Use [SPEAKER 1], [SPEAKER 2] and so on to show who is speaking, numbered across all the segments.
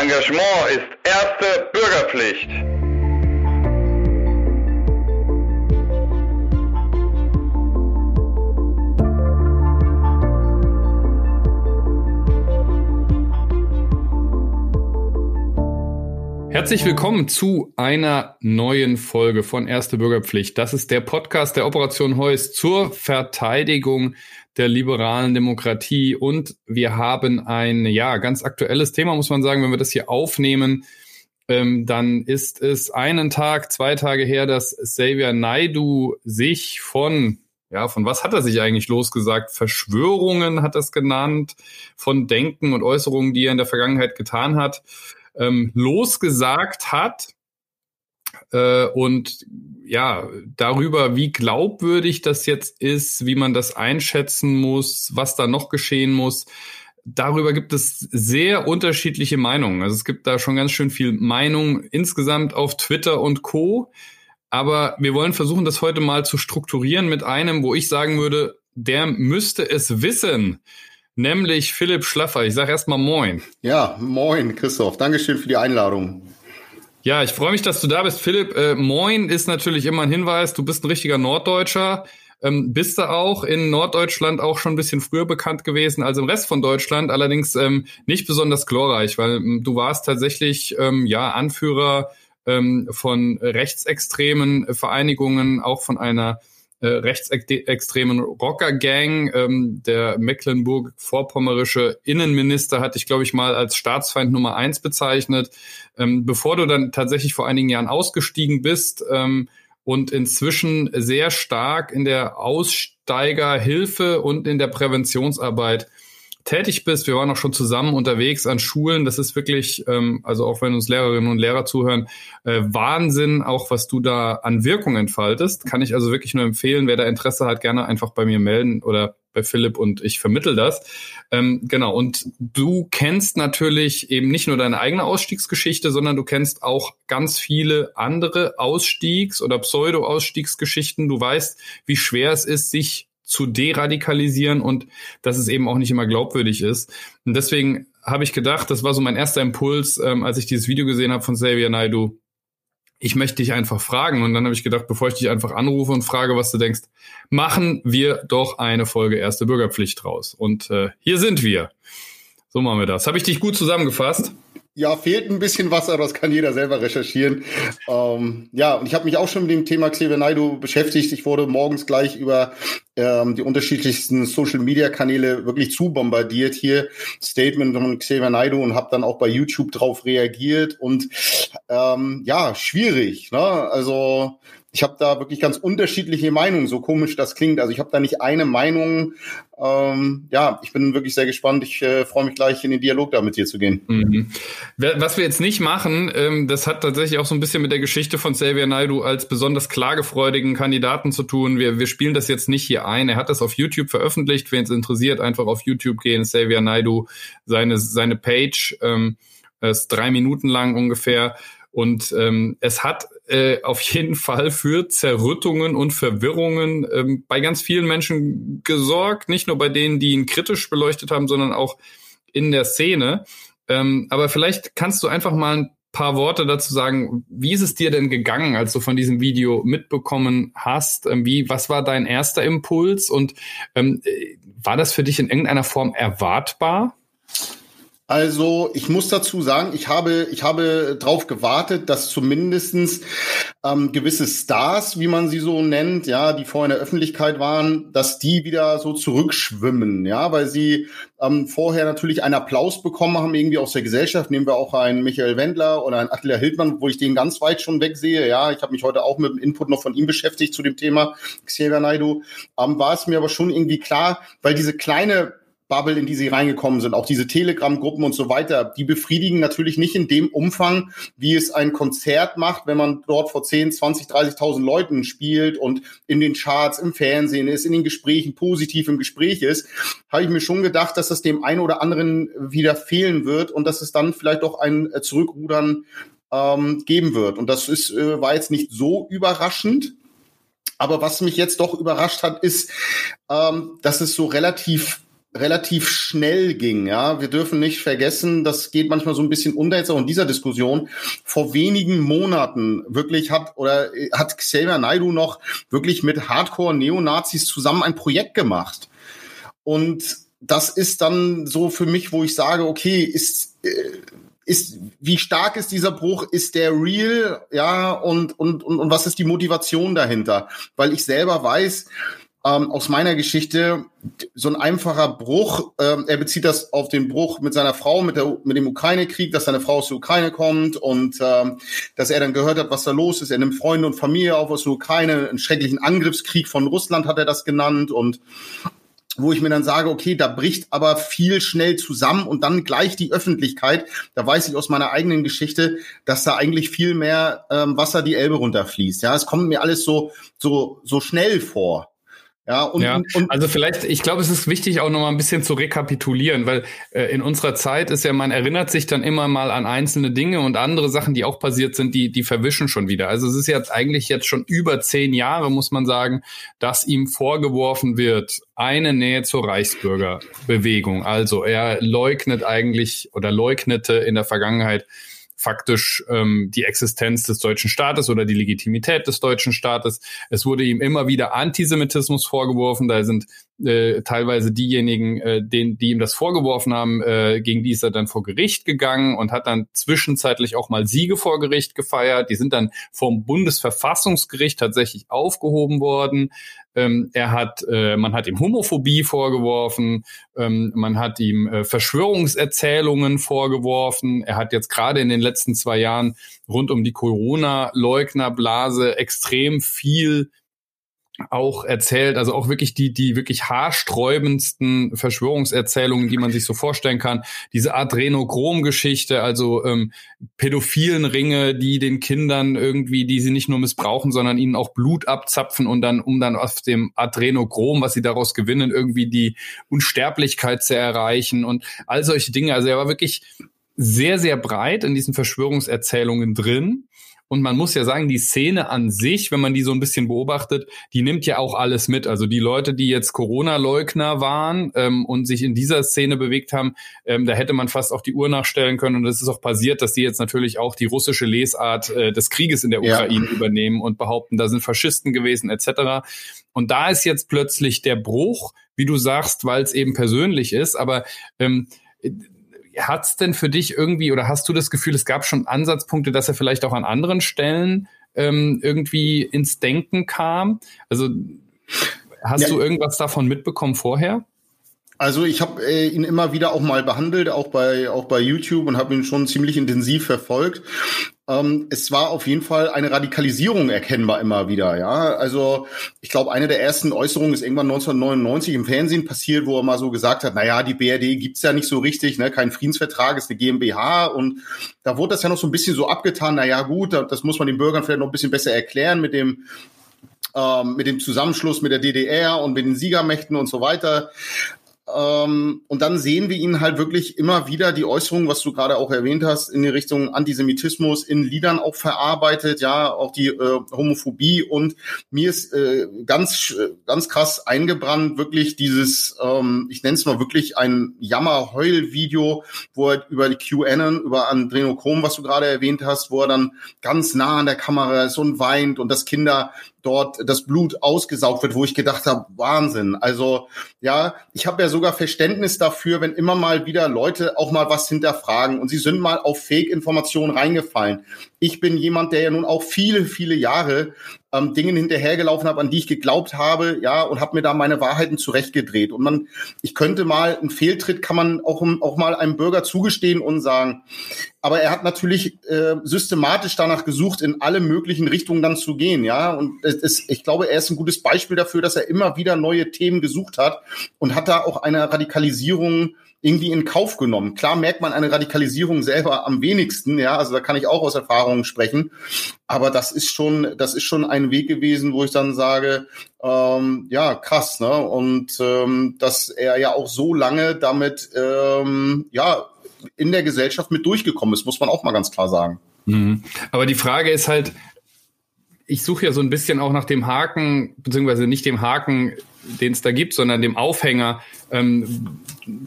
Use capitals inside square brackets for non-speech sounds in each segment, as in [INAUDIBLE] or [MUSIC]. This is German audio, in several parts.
[SPEAKER 1] Engagement ist erste Bürgerpflicht.
[SPEAKER 2] Herzlich willkommen zu einer neuen Folge von Erste Bürgerpflicht. Das ist der Podcast der Operation Heuss zur Verteidigung der liberalen Demokratie. Und wir haben ein, ja, ganz aktuelles Thema, muss man sagen, wenn wir das hier aufnehmen. Ähm, dann ist es einen Tag, zwei Tage her, dass Xavier Naidu sich von ja, von was hat er sich eigentlich losgesagt? Verschwörungen hat er es genannt, von Denken und Äußerungen, die er in der Vergangenheit getan hat ähm, losgesagt hat äh, und ja, darüber, wie glaubwürdig das jetzt ist, wie man das einschätzen muss, was da noch geschehen muss. Darüber gibt es sehr unterschiedliche Meinungen. Also es gibt da schon ganz schön viel Meinung insgesamt auf Twitter und Co. Aber wir wollen versuchen, das heute mal zu strukturieren mit einem, wo ich sagen würde, der müsste es wissen nämlich Philipp Schlaffer. Ich sage erstmal Moin.
[SPEAKER 3] Ja, moin, Christoph. Dankeschön für die Einladung.
[SPEAKER 2] Ja, ich freue mich, dass du da bist. Philipp, äh, Moin ist natürlich immer ein Hinweis. Du bist ein richtiger Norddeutscher. Ähm, bist du auch in Norddeutschland auch schon ein bisschen früher bekannt gewesen als im Rest von Deutschland, allerdings ähm, nicht besonders glorreich, weil ähm, du warst tatsächlich ähm, ja Anführer ähm, von rechtsextremen Vereinigungen, auch von einer äh, rechtsextremen Rocker-Gang. Ähm, der Mecklenburg-Vorpommerische Innenminister hatte ich, glaube ich, mal als Staatsfeind Nummer eins bezeichnet. Ähm, bevor du dann tatsächlich vor einigen Jahren ausgestiegen bist ähm, und inzwischen sehr stark in der Aussteigerhilfe und in der Präventionsarbeit tätig bist. Wir waren auch schon zusammen unterwegs an Schulen. Das ist wirklich, ähm, also auch wenn uns Lehrerinnen und Lehrer zuhören, äh, Wahnsinn, auch was du da an Wirkung entfaltest. Kann ich also wirklich nur empfehlen. Wer da Interesse hat, gerne einfach bei mir melden oder bei Philipp und ich vermittel das. Ähm, genau. Und du kennst natürlich eben nicht nur deine eigene Ausstiegsgeschichte, sondern du kennst auch ganz viele andere Ausstiegs- oder Pseudo-Ausstiegsgeschichten. Du weißt, wie schwer es ist, sich zu deradikalisieren und dass es eben auch nicht immer glaubwürdig ist. Und deswegen habe ich gedacht, das war so mein erster Impuls, ähm, als ich dieses Video gesehen habe von Xavier Naidu. Ich möchte dich einfach fragen. Und dann habe ich gedacht, bevor ich dich einfach anrufe und frage, was du denkst, machen wir doch eine Folge Erste Bürgerpflicht raus. Und äh, hier sind wir. So machen wir das. Habe ich dich gut zusammengefasst?
[SPEAKER 3] Ja, fehlt ein bisschen was, aber das kann jeder selber recherchieren. Ähm, ja, und ich habe mich auch schon mit dem Thema Xavier Naidu beschäftigt. Ich wurde morgens gleich über ähm, die unterschiedlichsten Social-Media-Kanäle wirklich zu bombardiert hier. Statement von Xavier Naidu und habe dann auch bei YouTube drauf reagiert. Und ähm, ja, schwierig. Ne? Also ich habe da wirklich ganz unterschiedliche Meinungen, so komisch das klingt. Also ich habe da nicht eine Meinung. Ähm, ja, ich bin wirklich sehr gespannt. Ich äh, freue mich gleich in den Dialog da mit dir zu gehen. Mhm.
[SPEAKER 2] Was wir jetzt nicht machen, ähm, das hat tatsächlich auch so ein bisschen mit der Geschichte von Xavier Naidu als besonders klagefreudigen Kandidaten zu tun. Wir, wir spielen das jetzt nicht hier ein. Er hat das auf YouTube veröffentlicht. Wen es interessiert, einfach auf YouTube gehen. Xavier Naidu, seine, seine Page, ähm, ist drei Minuten lang ungefähr. Und ähm, es hat äh, auf jeden Fall für Zerrüttungen und Verwirrungen ähm, bei ganz vielen Menschen gesorgt, nicht nur bei denen, die ihn kritisch beleuchtet haben, sondern auch in der Szene. Ähm, aber vielleicht kannst du einfach mal ein paar Worte dazu sagen. Wie ist es dir denn gegangen, als du von diesem Video mitbekommen hast? Ähm, wie, was war dein erster Impuls und ähm, äh, war das für dich in irgendeiner Form erwartbar?
[SPEAKER 3] Also ich muss dazu sagen, ich habe, ich habe darauf gewartet, dass zumindestens ähm, gewisse Stars, wie man sie so nennt, ja, die vorher in der Öffentlichkeit waren, dass die wieder so zurückschwimmen, ja, weil sie ähm, vorher natürlich einen Applaus bekommen haben, irgendwie aus der Gesellschaft. Nehmen wir auch einen Michael Wendler oder einen Attila Hildmann, wo ich den ganz weit schon wegsehe. Ja, ich habe mich heute auch mit dem Input noch von ihm beschäftigt zu dem Thema Xavier Naidu. Ähm, war es mir aber schon irgendwie klar, weil diese kleine Bubble, in die sie reingekommen sind, auch diese Telegram-Gruppen und so weiter, die befriedigen natürlich nicht in dem Umfang, wie es ein Konzert macht, wenn man dort vor 10, 20, 30.000 Leuten spielt und in den Charts, im Fernsehen ist, in den Gesprächen positiv im Gespräch ist, habe ich mir schon gedacht, dass das dem einen oder anderen wieder fehlen wird und dass es dann vielleicht auch ein Zurückrudern ähm, geben wird. Und das ist, äh, war jetzt nicht so überraschend. Aber was mich jetzt doch überrascht hat, ist, ähm, dass es so relativ relativ schnell ging. Ja, wir dürfen nicht vergessen, das geht manchmal so ein bisschen unter jetzt auch in dieser Diskussion. Vor wenigen Monaten wirklich hat oder hat Xavier Naidu noch wirklich mit Hardcore-Neonazis zusammen ein Projekt gemacht. Und das ist dann so für mich, wo ich sage, okay, ist äh, ist, wie stark ist dieser Bruch? Ist der real? Ja, und, und, und, und was ist die Motivation dahinter? Weil ich selber weiß, ähm, aus meiner Geschichte, so ein einfacher Bruch, ähm, er bezieht das auf den Bruch mit seiner Frau, mit, der, mit dem Ukraine-Krieg, dass seine Frau aus der Ukraine kommt und ähm, dass er dann gehört hat, was da los ist. Er nimmt Freunde und Familie auf aus der Ukraine, einen schrecklichen Angriffskrieg von Russland hat er das genannt und wo ich mir dann sage, okay, da bricht aber viel schnell zusammen und dann gleich die Öffentlichkeit. Da weiß ich aus meiner eigenen Geschichte, dass da eigentlich viel mehr ähm, Wasser die Elbe runterfließt. Ja, es kommt mir alles so so so schnell vor.
[SPEAKER 2] Ja, und, ja, und also vielleicht, ich glaube, es ist wichtig, auch noch mal ein bisschen zu rekapitulieren, weil äh, in unserer Zeit ist ja, man erinnert sich dann immer mal an einzelne Dinge und andere Sachen, die auch passiert sind, die, die verwischen schon wieder. Also es ist jetzt eigentlich jetzt schon über zehn Jahre, muss man sagen, dass ihm vorgeworfen wird, eine Nähe zur Reichsbürgerbewegung. Also er leugnet eigentlich oder leugnete in der Vergangenheit faktisch ähm, die Existenz des deutschen Staates oder die Legitimität des deutschen Staates. Es wurde ihm immer wieder Antisemitismus vorgeworfen. Da sind äh, teilweise diejenigen, äh, denen, die ihm das vorgeworfen haben, äh, gegen die ist er dann vor Gericht gegangen und hat dann zwischenzeitlich auch mal Siege vor Gericht gefeiert. Die sind dann vom Bundesverfassungsgericht tatsächlich aufgehoben worden. Ähm, er hat, äh, man hat ihm Homophobie vorgeworfen, ähm, man hat ihm äh, Verschwörungserzählungen vorgeworfen. Er hat jetzt gerade in den letzten zwei Jahren rund um die Corona-Leugnerblase extrem viel auch erzählt, also auch wirklich die, die wirklich haarsträubendsten Verschwörungserzählungen, die man sich so vorstellen kann. Diese Adrenochrom-Geschichte, also ähm, pädophilen Ringe, die den Kindern irgendwie, die sie nicht nur missbrauchen, sondern ihnen auch Blut abzapfen und dann, um dann auf dem Adrenochrom, was sie daraus gewinnen, irgendwie die Unsterblichkeit zu erreichen und all solche Dinge. Also er war wirklich sehr, sehr breit in diesen Verschwörungserzählungen drin. Und man muss ja sagen, die Szene an sich, wenn man die so ein bisschen beobachtet, die nimmt ja auch alles mit. Also die Leute, die jetzt Corona-Leugner waren ähm, und sich in dieser Szene bewegt haben, ähm, da hätte man fast auch die Uhr nachstellen können. Und es ist auch passiert, dass die jetzt natürlich auch die russische Lesart äh, des Krieges in der Ukraine ja. übernehmen und behaupten, da sind Faschisten gewesen etc. Und da ist jetzt plötzlich der Bruch, wie du sagst, weil es eben persönlich ist. Aber ähm, hat's denn für dich irgendwie oder hast du das Gefühl, es gab schon Ansatzpunkte, dass er vielleicht auch an anderen Stellen ähm, irgendwie ins Denken kam? Also hast ja. du irgendwas davon mitbekommen vorher?
[SPEAKER 3] Also ich habe äh, ihn immer wieder auch mal behandelt, auch bei auch bei YouTube und habe ihn schon ziemlich intensiv verfolgt. Ähm, es war auf jeden Fall eine Radikalisierung erkennbar immer wieder. Ja, also ich glaube, eine der ersten Äußerungen ist irgendwann 1999 im Fernsehen passiert, wo er mal so gesagt hat: Na ja, die BRD gibt's ja nicht so richtig, ne, kein Friedensvertrag, ist eine GmbH und da wurde das ja noch so ein bisschen so abgetan. Na ja, gut, das muss man den Bürgern vielleicht noch ein bisschen besser erklären mit dem ähm, mit dem Zusammenschluss mit der DDR und mit den Siegermächten und so weiter. Ähm, und dann sehen wir ihn halt wirklich immer wieder die Äußerungen, was du gerade auch erwähnt hast, in die Richtung Antisemitismus in Liedern auch verarbeitet, ja, auch die äh, Homophobie. Und mir ist äh, ganz, ganz krass eingebrannt, wirklich dieses, ähm, ich nenne es mal wirklich ein Jammer-Heul-Video, wo er über die QAnon, über Adrenochrom, was du gerade erwähnt hast, wo er dann ganz nah an der Kamera ist und weint und dass Kinder dort das Blut ausgesaugt wird, wo ich gedacht habe, Wahnsinn. Also ja, ich habe ja sogar Verständnis dafür, wenn immer mal wieder Leute auch mal was hinterfragen und sie sind mal auf Fake-Informationen reingefallen. Ich bin jemand, der ja nun auch viele, viele Jahre ähm, Dingen hinterhergelaufen habe, an die ich geglaubt habe, ja, und habe mir da meine Wahrheiten zurechtgedreht. Und man, ich könnte mal, einen Fehltritt kann man auch, auch mal einem Bürger zugestehen und sagen. Aber er hat natürlich äh, systematisch danach gesucht, in alle möglichen Richtungen dann zu gehen, ja. Und es ist, ich glaube, er ist ein gutes Beispiel dafür, dass er immer wieder neue Themen gesucht hat und hat da auch eine Radikalisierung irgendwie in Kauf genommen. Klar merkt man eine Radikalisierung selber am wenigsten, ja, also da kann ich auch aus Erfahrungen sprechen. Aber das ist schon, das ist schon ein Weg gewesen, wo ich dann sage, ähm, ja, krass, ne? Und ähm, dass er ja auch so lange damit ähm, ja in der Gesellschaft mit durchgekommen ist, muss man auch mal ganz klar sagen.
[SPEAKER 2] Mhm. Aber die Frage ist halt, ich suche ja so ein bisschen auch nach dem Haken, beziehungsweise nicht dem Haken den es da gibt, sondern dem Aufhänger, ähm,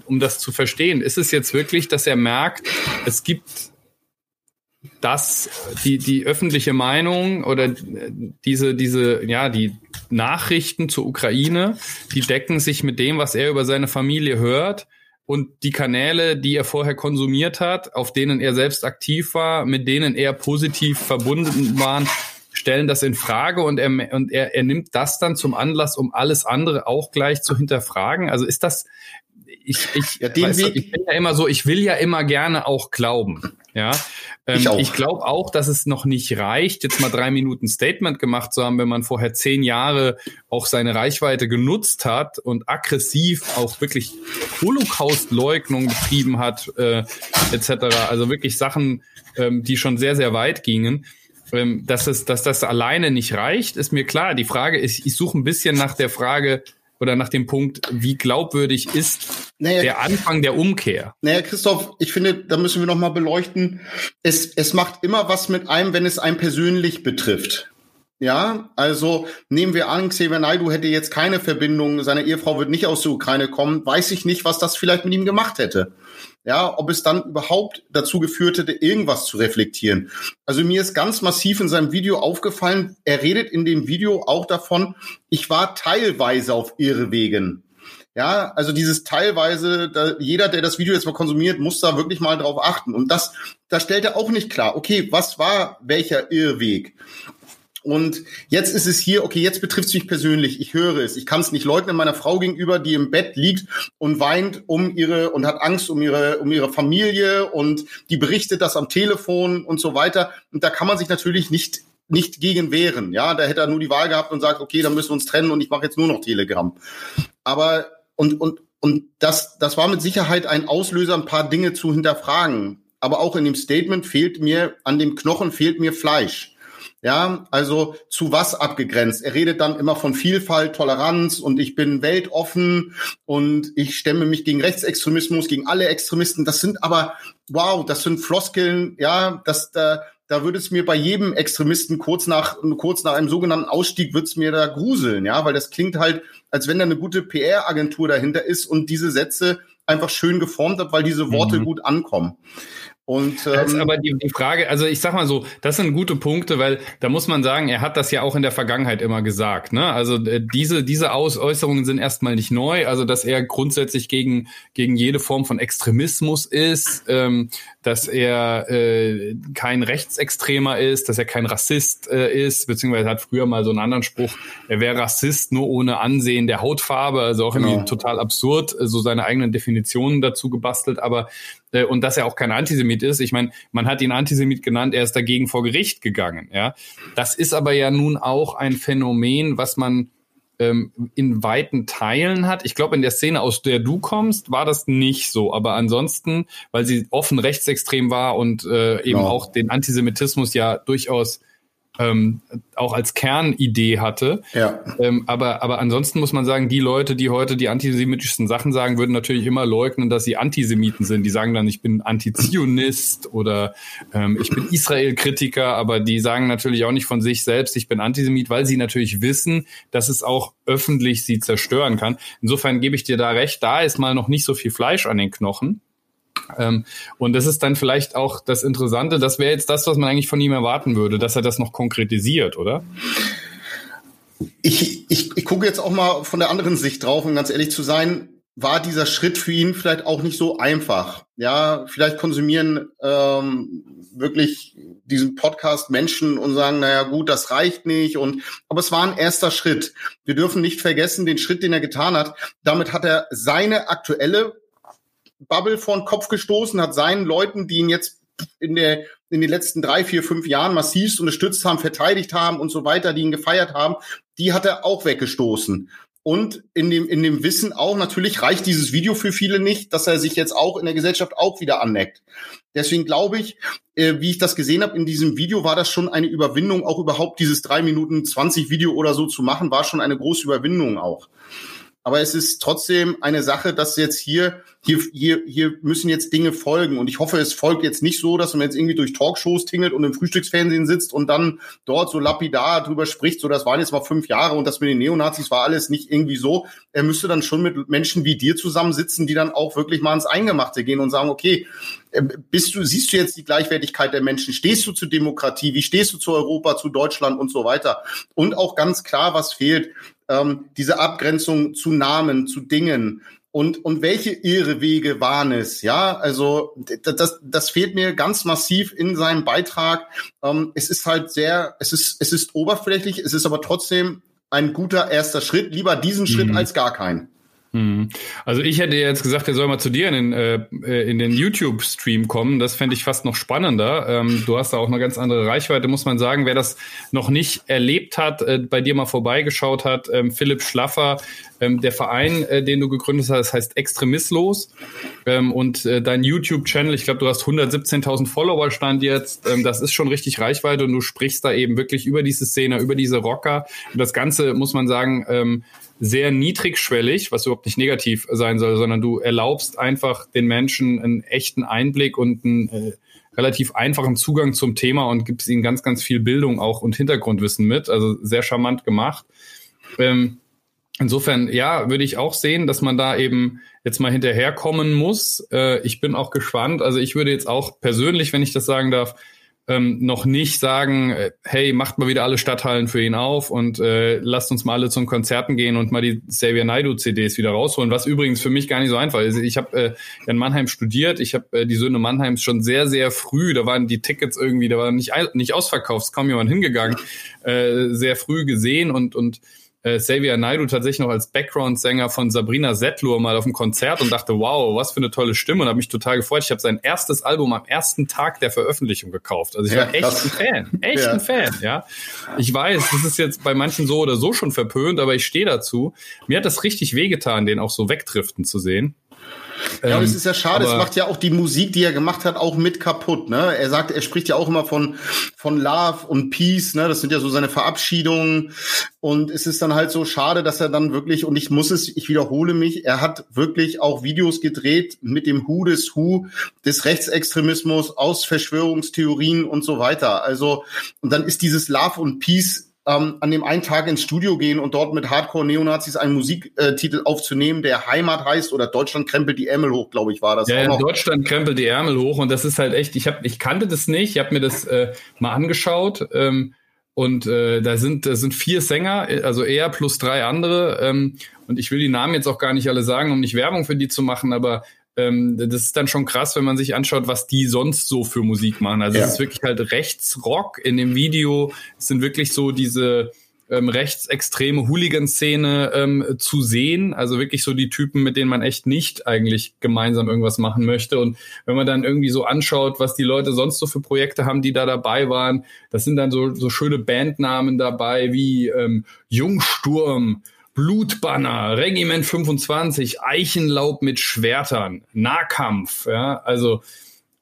[SPEAKER 2] um das zu verstehen. Ist es jetzt wirklich, dass er merkt, es gibt dass die, die öffentliche Meinung oder diese, diese, ja, die Nachrichten zur Ukraine, die decken sich mit dem, was er über seine Familie hört und die Kanäle, die er vorher konsumiert hat, auf denen er selbst aktiv war, mit denen er positiv verbunden waren, stellen das in Frage und er, und er, er nimmt das dann zum Anlass, um alles andere auch gleich zu hinterfragen. Also ist das, ich, ich, ja, den Weg, ich bin ja immer so, ich will ja immer gerne auch glauben. Ja, ähm, ich, ich glaube auch, dass es noch nicht reicht, jetzt mal drei Minuten Statement gemacht zu haben, wenn man vorher zehn Jahre auch seine Reichweite genutzt hat und aggressiv auch wirklich Holocaust-Leugnung betrieben hat, äh, etc. Also wirklich Sachen, ähm, die schon sehr, sehr weit gingen. Ähm, dass, es, dass das alleine nicht reicht, ist mir klar. Die Frage ist, ich suche ein bisschen nach der Frage, oder nach dem Punkt, wie glaubwürdig ist naja, der Anfang der Umkehr?
[SPEAKER 3] Naja, Christoph, ich finde, da müssen wir noch mal beleuchten. Es, es macht immer was mit einem, wenn es einen persönlich betrifft. Ja, also nehmen wir an, Xavier Naidu hätte jetzt keine Verbindung, seine Ehefrau wird nicht aus der Ukraine kommen, weiß ich nicht, was das vielleicht mit ihm gemacht hätte. Ja, ob es dann überhaupt dazu geführt hätte, irgendwas zu reflektieren. Also mir ist ganz massiv in seinem Video aufgefallen, er redet in dem Video auch davon, ich war teilweise auf Irrwegen. Ja, also dieses teilweise, da, jeder, der das Video jetzt mal konsumiert, muss da wirklich mal drauf achten. Und das, da stellt er auch nicht klar, okay, was war welcher Irrweg? Und jetzt ist es hier, okay, jetzt betrifft es mich persönlich. Ich höre es. Ich kann es nicht leugnen meiner Frau gegenüber, die im Bett liegt und weint um ihre und hat Angst um ihre um ihre Familie und die berichtet das am Telefon und so weiter. Und da kann man sich natürlich nicht nicht gegen wehren. Ja, da hätte er nur die Wahl gehabt und sagt, okay, dann müssen wir uns trennen und ich mache jetzt nur noch Telegram. Aber und und und das das war mit Sicherheit ein Auslöser, ein paar Dinge zu hinterfragen. Aber auch in dem Statement fehlt mir an dem Knochen fehlt mir Fleisch. Ja, also zu was abgegrenzt? Er redet dann immer von Vielfalt, Toleranz und ich bin weltoffen und ich stemme mich gegen Rechtsextremismus, gegen alle Extremisten. Das sind aber, wow, das sind Floskeln, ja, das, da, da würde es mir bei jedem Extremisten kurz nach, kurz nach einem sogenannten Ausstieg wird's mir da gruseln, ja, weil das klingt halt, als wenn da eine gute PR-Agentur dahinter ist und diese Sätze einfach schön geformt hat, weil diese Worte mhm. gut ankommen.
[SPEAKER 2] Und, ähm, das ist aber die, die Frage, also ich sag mal so, das sind gute Punkte, weil da muss man sagen, er hat das ja auch in der Vergangenheit immer gesagt. Ne? Also äh, diese, diese Ausäußerungen sind erstmal nicht neu, also dass er grundsätzlich gegen, gegen jede Form von Extremismus ist, ähm, dass er äh, kein Rechtsextremer ist, dass er kein Rassist äh, ist, beziehungsweise hat früher mal so einen anderen Spruch, er wäre Rassist nur ohne Ansehen der Hautfarbe, also auch irgendwie genau. total absurd, so seine eigenen Definitionen dazu gebastelt, aber äh, und dass er auch kein Antisemit ist. Ich meine, man hat ihn Antisemit genannt, er ist dagegen vor Gericht gegangen. Ja, das ist aber ja nun auch ein Phänomen, was man ähm, in weiten Teilen hat. Ich glaube, in der Szene, aus der du kommst, war das nicht so. Aber ansonsten, weil sie offen rechtsextrem war und äh, eben genau. auch den Antisemitismus ja durchaus ähm, auch als Kernidee hatte. Ja. Ähm, aber, aber ansonsten muss man sagen, die Leute, die heute die antisemitischsten Sachen sagen, würden natürlich immer leugnen, dass sie Antisemiten sind. Die sagen dann, ich bin Antizionist oder ähm, ich bin Israel-Kritiker, aber die sagen natürlich auch nicht von sich selbst, ich bin Antisemit, weil sie natürlich wissen, dass es auch öffentlich sie zerstören kann. Insofern gebe ich dir da recht, da ist mal noch nicht so viel Fleisch an den Knochen. Ähm, und das ist dann vielleicht auch das Interessante, das wäre jetzt das, was man eigentlich von ihm erwarten würde, dass er das noch konkretisiert, oder?
[SPEAKER 3] Ich, ich, ich gucke jetzt auch mal von der anderen Sicht drauf, um ganz ehrlich zu sein, war dieser Schritt für ihn vielleicht auch nicht so einfach. Ja, vielleicht konsumieren ähm, wirklich diesen Podcast Menschen und sagen, naja gut, das reicht nicht. Und aber es war ein erster Schritt. Wir dürfen nicht vergessen, den Schritt, den er getan hat. Damit hat er seine aktuelle Bubble vor den Kopf gestoßen, hat seinen Leuten, die ihn jetzt in der in den letzten drei, vier, fünf Jahren massivst unterstützt haben, verteidigt haben und so weiter, die ihn gefeiert haben, die hat er auch weggestoßen. Und in dem, in dem Wissen auch, natürlich reicht dieses Video für viele nicht, dass er sich jetzt auch in der Gesellschaft auch wieder anneckt. Deswegen glaube ich, äh, wie ich das gesehen habe in diesem Video, war das schon eine Überwindung, auch überhaupt dieses drei Minuten zwanzig Video oder so zu machen, war schon eine große Überwindung auch. Aber es ist trotzdem eine Sache, dass jetzt hier, hier, hier, hier müssen jetzt Dinge folgen. Und ich hoffe, es folgt jetzt nicht so, dass man jetzt irgendwie durch Talkshows tingelt und im Frühstücksfernsehen sitzt und dann dort so lapidar drüber spricht, so das waren jetzt mal fünf Jahre und das mit den Neonazis war alles nicht irgendwie so. Er müsste dann schon mit Menschen wie dir zusammensitzen, die dann auch wirklich mal ins Eingemachte gehen und sagen, okay, äh, bist du, siehst du jetzt die Gleichwertigkeit der Menschen? Stehst du zu Demokratie? Wie stehst du zu Europa, zu Deutschland und so weiter? Und auch ganz klar, was fehlt, ähm, diese Abgrenzung zu Namen, zu Dingen. Und, und welche irre Wege waren es? Ja, also das, das fehlt mir ganz massiv in seinem Beitrag. Ähm, es ist halt sehr, es ist, es ist oberflächlich, es ist aber trotzdem ein guter erster Schritt. Lieber diesen Schritt mhm. als gar keinen.
[SPEAKER 2] Mhm. Also ich hätte jetzt gesagt, er soll mal zu dir in den, äh, den YouTube-Stream kommen. Das fände ich fast noch spannender. Ähm, du hast da auch eine ganz andere Reichweite, muss man sagen. Wer das noch nicht erlebt hat, äh, bei dir mal vorbeigeschaut hat, ähm, Philipp Schlaffer, ähm, der Verein, äh, den du gegründet hast, heißt Extremistlos. Ähm, und äh, dein YouTube-Channel, ich glaube, du hast 117.000 Follower stand jetzt. Ähm, das ist schon richtig Reichweite und du sprichst da eben wirklich über diese Szene, über diese Rocker. Und das Ganze, muss man sagen, ähm, sehr niedrigschwellig, was überhaupt nicht negativ sein soll, sondern du erlaubst einfach den Menschen einen echten Einblick und einen äh, relativ einfachen Zugang zum Thema und gibst ihnen ganz, ganz viel Bildung auch und Hintergrundwissen mit. Also sehr charmant gemacht. Ähm, insofern, ja, würde ich auch sehen, dass man da eben jetzt mal hinterherkommen muss. Äh, ich bin auch gespannt. Also ich würde jetzt auch persönlich, wenn ich das sagen darf, ähm, noch nicht sagen, äh, hey, macht mal wieder alle Stadthallen für ihn auf und äh, lasst uns mal alle zum Konzerten gehen und mal die Xavier Naidu CDs wieder rausholen, was übrigens für mich gar nicht so einfach ist. Ich habe äh, in Mannheim studiert, ich habe äh, die Söhne Mannheims schon sehr, sehr früh, da waren die Tickets irgendwie, da war nicht, nicht ausverkauft, ist kaum jemand hingegangen, äh, sehr früh gesehen und, und äh, Xavier Naidu tatsächlich noch als Background-Sänger von Sabrina Settler mal auf dem Konzert und dachte, wow, was für eine tolle Stimme und habe mich total gefreut. Ich habe sein erstes Album am ersten Tag der Veröffentlichung gekauft. Also ich ja, war echt krass. ein Fan, echt ja. ein Fan, ja. Ich weiß, das ist jetzt bei manchen so oder so schon verpönt, aber ich stehe dazu. Mir hat das richtig wehgetan, den auch so wegdriften zu sehen.
[SPEAKER 3] Ja, ähm, es ist ja schade, es macht ja auch die Musik, die er gemacht hat, auch mit kaputt. Ne? Er sagt, er spricht ja auch immer von, von Love und Peace, ne? Das sind ja so seine Verabschiedungen. Und es ist dann halt so schade, dass er dann wirklich, und ich muss es, ich wiederhole mich, er hat wirklich auch Videos gedreht mit dem Who des Who des Rechtsextremismus aus Verschwörungstheorien und so weiter. Also, und dann ist dieses Love und Peace ähm, an dem einen Tag ins Studio gehen und dort mit Hardcore-Neonazis einen Musiktitel aufzunehmen, der Heimat heißt oder Deutschland krempelt die Ärmel hoch, glaube ich, war das.
[SPEAKER 2] Ja, Deutschland krempelt die Ärmel hoch und das ist halt echt, ich, hab, ich kannte das nicht, ich habe mir das äh, mal angeschaut ähm, und äh, da sind da sind vier Sänger, also er plus drei andere ähm, und ich will die Namen jetzt auch gar nicht alle sagen, um nicht Werbung für die zu machen, aber ähm, das ist dann schon krass, wenn man sich anschaut, was die sonst so für Musik machen. Also ja. es ist wirklich halt Rechtsrock in dem Video. Es sind wirklich so diese ähm, rechtsextreme Hooligan-Szene ähm, zu sehen. Also wirklich so die Typen, mit denen man echt nicht eigentlich gemeinsam irgendwas machen möchte. Und wenn man dann irgendwie so anschaut, was die Leute sonst so für Projekte haben, die da dabei waren, das sind dann so, so schöne Bandnamen dabei wie ähm, Jungsturm, Blutbanner, Regiment 25, Eichenlaub mit Schwertern, Nahkampf, ja, also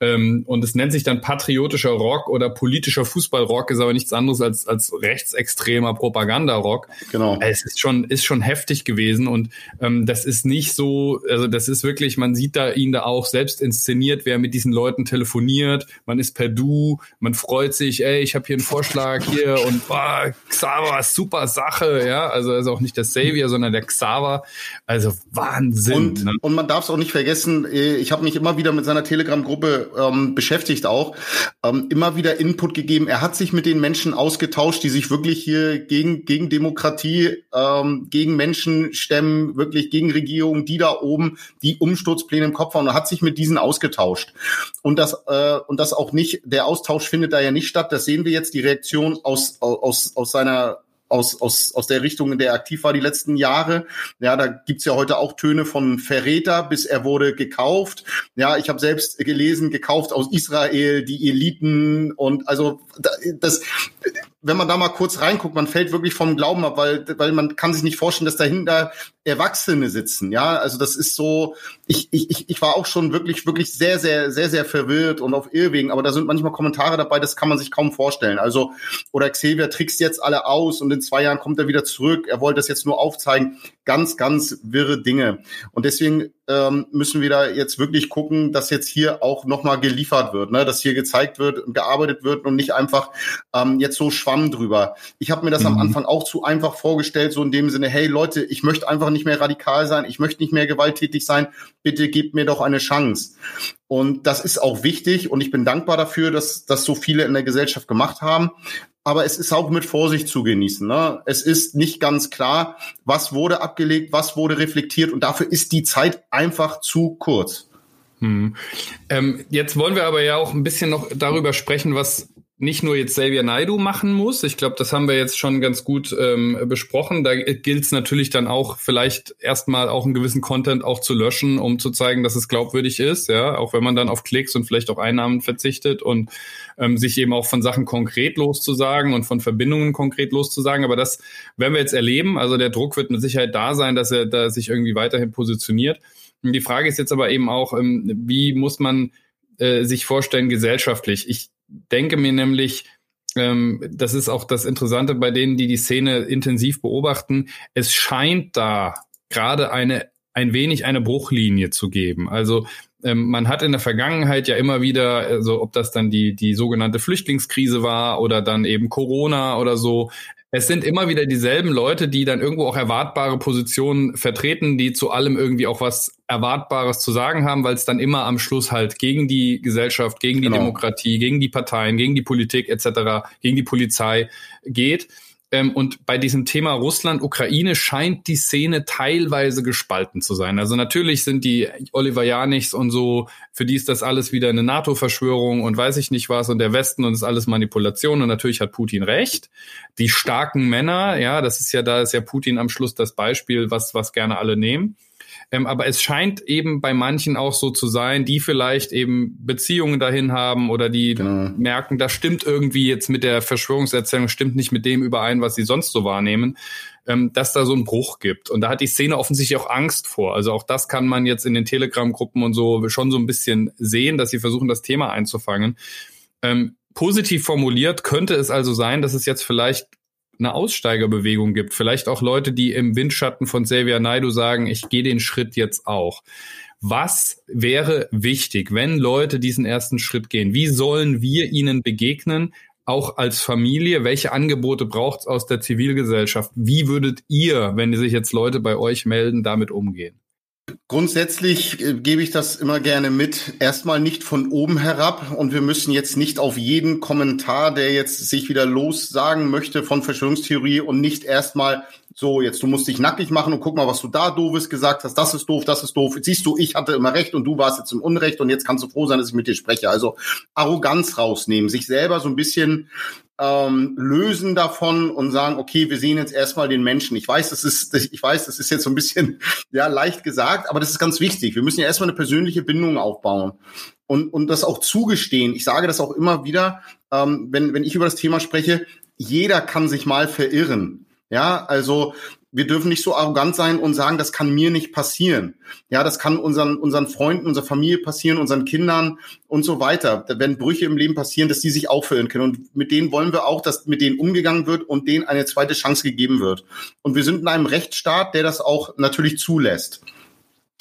[SPEAKER 2] ähm, und es nennt sich dann patriotischer Rock oder politischer Fußballrock, ist aber nichts anderes als, als rechtsextremer Propagandarock. Genau. Es ist schon, ist schon heftig gewesen und ähm, das ist nicht so, also das ist wirklich, man sieht da ihn da auch selbst inszeniert, wer mit diesen Leuten telefoniert, man ist per Du, man freut sich, ey, ich habe hier einen Vorschlag hier und boah, Xaver, super Sache, ja, also ist auch nicht der Savior, sondern der Xaver, also Wahnsinn.
[SPEAKER 3] Und, ne? und man darf es auch nicht vergessen, äh, ich habe mich immer wieder mit seiner Telegram-Gruppe ähm, beschäftigt auch, ähm, immer wieder Input gegeben. Er hat sich mit den Menschen ausgetauscht, die sich wirklich hier gegen, gegen Demokratie, ähm, gegen Menschen stemmen, wirklich gegen Regierungen, die da oben, die Umsturzpläne im Kopf haben. Und hat sich mit diesen ausgetauscht. Und das, äh, und das auch nicht, der Austausch findet da ja nicht statt. Das sehen wir jetzt, die Reaktion aus, aus, aus seiner aus, aus, aus der Richtung, in der er aktiv war die letzten Jahre. Ja, da gibt's ja heute auch Töne von Verräter, bis er wurde gekauft. Ja, ich habe selbst gelesen, gekauft aus Israel, die Eliten und also das, wenn man da mal kurz reinguckt, man fällt wirklich vom Glauben ab, weil, weil man kann sich nicht vorstellen, dass dahinter Erwachsene sitzen. Ja, also das ist so, ich, ich, ich war auch schon wirklich, wirklich sehr, sehr, sehr, sehr verwirrt und auf Irrwegen, aber da sind manchmal Kommentare dabei, das kann man sich kaum vorstellen. Also, oder Xavier trickst jetzt alle aus und in zwei Jahren kommt er wieder zurück, er wollte das jetzt nur aufzeigen. Ganz, ganz wirre Dinge. Und deswegen ähm, müssen wir da jetzt wirklich gucken, dass jetzt hier auch nochmal geliefert wird, ne? dass hier gezeigt wird und gearbeitet wird und nicht einfach ähm, jetzt so schwamm drüber. Ich habe mir das mhm. am Anfang auch zu einfach vorgestellt, so in dem Sinne, hey Leute, ich möchte einfach nicht mehr radikal sein, ich möchte nicht mehr gewalttätig sein, bitte gebt mir doch eine Chance. Und das ist auch wichtig und ich bin dankbar dafür, dass das so viele in der Gesellschaft gemacht haben. Aber es ist auch mit Vorsicht zu genießen. Ne? Es ist nicht ganz klar, was wurde abgelegt, was wurde reflektiert und dafür ist die Zeit einfach zu kurz.
[SPEAKER 2] Hm. Ähm, jetzt wollen wir aber ja auch ein bisschen noch darüber sprechen, was nicht nur jetzt Xavier Naidu machen muss. Ich glaube, das haben wir jetzt schon ganz gut ähm, besprochen. Da gilt es natürlich dann auch vielleicht erstmal auch einen gewissen Content auch zu löschen, um zu zeigen, dass es glaubwürdig ist. Ja, auch wenn man dann auf Klicks und vielleicht auch Einnahmen verzichtet und ähm, sich eben auch von Sachen konkret loszusagen und von Verbindungen konkret loszusagen. Aber das werden wir jetzt erleben. Also der Druck wird mit Sicherheit da sein, dass er da sich irgendwie weiterhin positioniert. Die Frage ist jetzt aber eben auch, ähm, wie muss man äh, sich vorstellen gesellschaftlich? Ich denke mir nämlich, ähm, das ist auch das Interessante bei denen, die die Szene intensiv beobachten. Es scheint da gerade eine ein wenig eine Bruchlinie zu geben. Also ähm, man hat in der Vergangenheit ja immer wieder, also ob das dann die die sogenannte Flüchtlingskrise war oder dann eben Corona oder so, es sind immer wieder dieselben Leute, die dann irgendwo auch erwartbare Positionen vertreten, die zu allem irgendwie auch was Erwartbares zu sagen haben, weil es dann immer am Schluss halt gegen die Gesellschaft, gegen die genau. Demokratie, gegen die Parteien, gegen die Politik etc., gegen die Polizei geht. Ähm, und bei diesem Thema Russland, Ukraine scheint die Szene teilweise gespalten zu sein. Also natürlich sind die Oliver Janichs und so, für die ist das alles wieder eine NATO-Verschwörung und weiß ich nicht was und der Westen und ist alles Manipulation und natürlich hat Putin recht. Die starken Männer, ja, das ist ja, da ist ja Putin am Schluss das Beispiel, was, was gerne alle nehmen. Ähm, aber es scheint eben bei manchen auch so zu sein, die vielleicht eben Beziehungen dahin haben oder die genau. merken, das stimmt irgendwie jetzt mit der Verschwörungserzählung, stimmt nicht mit dem überein, was sie sonst so wahrnehmen, ähm, dass da so einen Bruch gibt. Und da hat die Szene offensichtlich auch Angst vor. Also auch das kann man jetzt in den Telegram-Gruppen und so schon so ein bisschen sehen, dass sie versuchen, das Thema einzufangen. Ähm, positiv formuliert könnte es also sein, dass es jetzt vielleicht eine Aussteigerbewegung gibt. Vielleicht auch Leute, die im Windschatten von Xavier Naidu sagen, ich gehe den Schritt jetzt auch. Was wäre wichtig, wenn Leute diesen ersten Schritt gehen? Wie sollen wir ihnen begegnen? Auch als Familie, welche Angebote braucht es aus der Zivilgesellschaft? Wie würdet ihr, wenn sich jetzt Leute bei euch melden, damit umgehen?
[SPEAKER 3] Grundsätzlich äh, gebe ich das immer gerne mit. Erstmal nicht von oben herab und wir müssen jetzt nicht auf jeden Kommentar, der jetzt sich wieder lossagen möchte von Verschwörungstheorie und nicht erstmal so, jetzt du musst dich nackig machen und guck mal, was du da doofes gesagt hast, das ist doof, das ist doof. Siehst du, ich hatte immer recht und du warst jetzt im Unrecht und jetzt kannst du froh sein, dass ich mit dir spreche. Also Arroganz rausnehmen, sich selber so ein bisschen ähm, lösen davon und sagen, okay, wir sehen jetzt erstmal den Menschen. Ich weiß, das ist, ich weiß, das ist jetzt so ein bisschen [LAUGHS] ja leicht gesagt, aber das ist ganz wichtig. Wir müssen ja erstmal eine persönliche Bindung aufbauen und und das auch zugestehen. Ich sage das auch immer wieder, ähm, wenn wenn ich über das Thema spreche. Jeder kann sich mal verirren. Ja, also wir dürfen nicht so arrogant sein und sagen, das kann mir nicht passieren. Ja, das kann unseren, unseren Freunden, unserer Familie passieren, unseren Kindern und so weiter. Wenn Brüche im Leben passieren, dass die sich auch verirren können. Und mit denen wollen wir auch, dass mit denen umgegangen wird und denen eine zweite Chance gegeben wird. Und wir sind in einem Rechtsstaat, der das auch natürlich zulässt.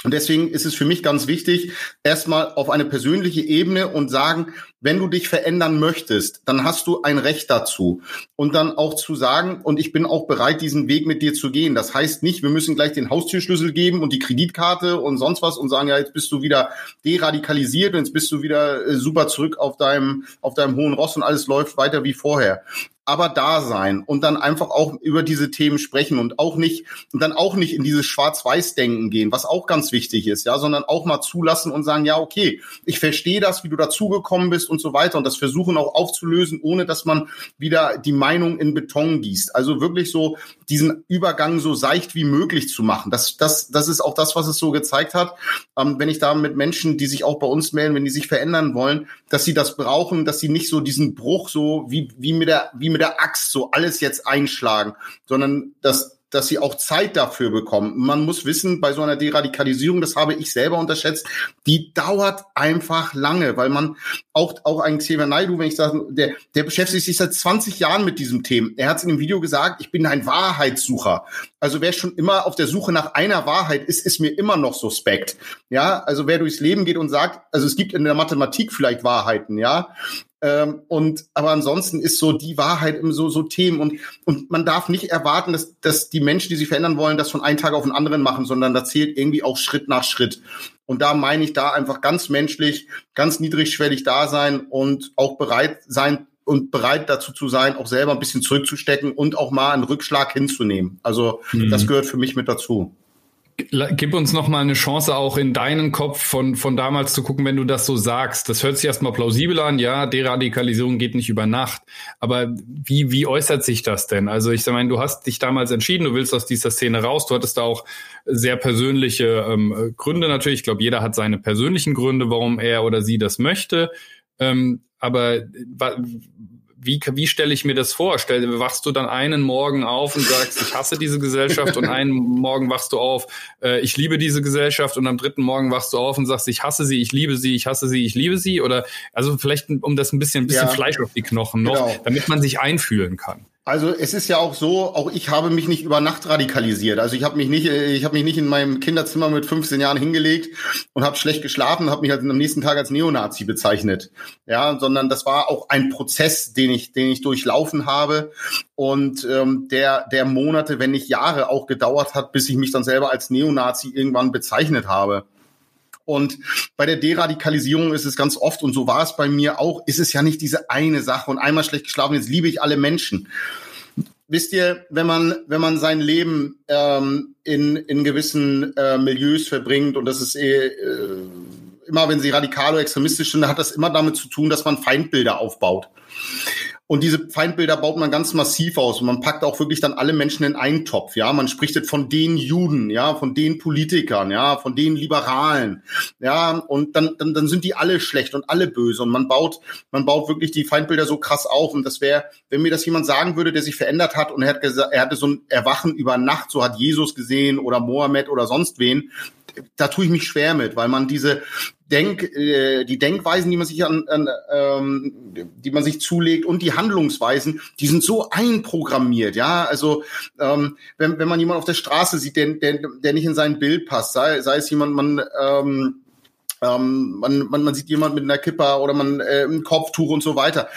[SPEAKER 3] Und deswegen ist es für mich ganz wichtig, erstmal auf eine persönliche Ebene und sagen, wenn du dich verändern möchtest, dann hast du ein Recht dazu. Und dann auch zu sagen, und ich bin auch bereit, diesen Weg mit dir zu gehen. Das heißt nicht, wir müssen gleich den Haustürschlüssel geben und die Kreditkarte und sonst was und sagen, ja, jetzt bist du wieder deradikalisiert und jetzt bist du wieder äh, super zurück auf deinem, auf deinem hohen Ross und alles läuft weiter wie vorher aber da sein und dann einfach auch über diese Themen sprechen und auch nicht und dann auch nicht in dieses Schwarz-Weiß-Denken gehen, was auch ganz wichtig ist, ja, sondern auch mal zulassen und sagen, ja, okay, ich verstehe das, wie du dazugekommen bist und so weiter und das versuchen auch aufzulösen, ohne dass man wieder die Meinung in Beton gießt. Also wirklich so diesen Übergang so seicht wie möglich zu machen. Das, das, das ist auch das, was es so gezeigt hat. Ähm, wenn ich da mit Menschen, die sich auch bei uns melden, wenn die sich verändern wollen, dass sie das brauchen, dass sie nicht so diesen Bruch so wie, wie mit der, wie mit der Axt so alles jetzt einschlagen, sondern dass dass sie auch Zeit dafür bekommen. Man muss wissen, bei so einer Deradikalisierung, das habe ich selber unterschätzt, die dauert einfach lange, weil man auch, auch ein Xavier Naidu, wenn ich sage, der, der beschäftigt sich seit 20 Jahren mit diesem Thema. Er hat es in dem Video gesagt, ich bin ein Wahrheitssucher. Also wer schon immer auf der Suche nach einer Wahrheit ist, ist mir immer noch suspekt. Ja, also wer durchs Leben geht und sagt, also es gibt in der Mathematik vielleicht Wahrheiten, ja, ähm, und aber ansonsten ist so die Wahrheit im so so Themen und und man darf nicht erwarten, dass dass die Menschen, die sich verändern wollen, das von einem Tag auf den anderen machen, sondern da zählt irgendwie auch Schritt nach Schritt. Und da meine ich da einfach ganz menschlich, ganz niedrigschwellig da sein und auch bereit sein und bereit dazu zu sein, auch selber ein bisschen zurückzustecken und auch mal einen Rückschlag hinzunehmen. Also mhm. das gehört für mich mit dazu.
[SPEAKER 2] Gib uns noch mal eine Chance, auch in deinen Kopf von, von damals zu gucken, wenn du das so sagst. Das hört sich erstmal plausibel an. Ja, Deradikalisierung geht nicht über Nacht. Aber wie, wie äußert sich das denn? Also ich meine, du hast dich damals entschieden, du willst aus dieser Szene raus. Du hattest da auch sehr persönliche ähm, Gründe natürlich. Ich glaube, jeder hat seine persönlichen Gründe, warum er oder sie das möchte. Ähm, aber wie, wie stelle ich mir das vor? Stell, wachst du dann einen Morgen auf und sagst, ich hasse diese Gesellschaft und einen Morgen wachst du auf, äh, ich liebe diese Gesellschaft und am dritten Morgen wachst du auf und sagst, ich hasse sie, ich liebe sie, ich hasse sie, ich liebe sie? Oder also vielleicht um das ein bisschen, ein bisschen ja. Fleisch auf die Knochen noch, genau. damit man sich einfühlen kann.
[SPEAKER 3] Also es ist ja auch so, auch ich habe mich nicht über Nacht radikalisiert. Also ich habe mich nicht, ich habe mich nicht in meinem Kinderzimmer mit 15 Jahren hingelegt und habe schlecht geschlafen, habe mich halt am nächsten Tag als Neonazi bezeichnet. Ja, sondern das war auch ein Prozess, den ich, den ich durchlaufen habe und ähm, der, der Monate, wenn nicht Jahre auch gedauert hat, bis ich mich dann selber als Neonazi irgendwann bezeichnet habe. Und bei der Deradikalisierung ist es ganz oft, und so war es bei mir auch, ist es ja nicht diese eine Sache und einmal schlecht geschlafen, jetzt liebe ich alle Menschen. Wisst ihr, wenn man, wenn man sein Leben ähm, in, in gewissen äh, Milieus verbringt, und das ist eh, äh, immer, wenn sie radikal oder extremistisch sind, hat das immer damit zu tun, dass man Feindbilder aufbaut. Und diese Feindbilder baut man ganz massiv aus und man packt auch wirklich dann alle Menschen in einen Topf, ja. Man spricht jetzt von den Juden, ja, von den Politikern, ja, von den Liberalen, ja. Und dann, dann, dann sind die alle schlecht und alle böse und man baut, man baut wirklich die Feindbilder so krass auf und das wäre, wenn mir das jemand sagen würde, der sich verändert hat und er hat gesagt, er hatte so ein Erwachen über Nacht, so hat Jesus gesehen oder Mohammed oder sonst wen, da tue ich mich schwer mit, weil man diese Denk, äh, die Denkweisen, die man sich an, an ähm, die man sich zulegt und die Handlungsweisen, die sind so einprogrammiert, ja. Also ähm, wenn, wenn man jemanden auf der Straße sieht, der, der, der nicht in sein Bild passt, sei, sei es jemand, man ähm, ähm, man, man, man sieht jemand mit einer Kippa oder man äh, ein Kopftuch und so weiter.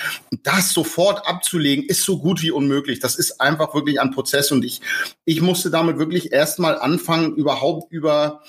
[SPEAKER 3] Das sofort abzulegen, ist so gut wie unmöglich. Das ist einfach wirklich ein Prozess und ich, ich musste damit wirklich erstmal anfangen, überhaupt über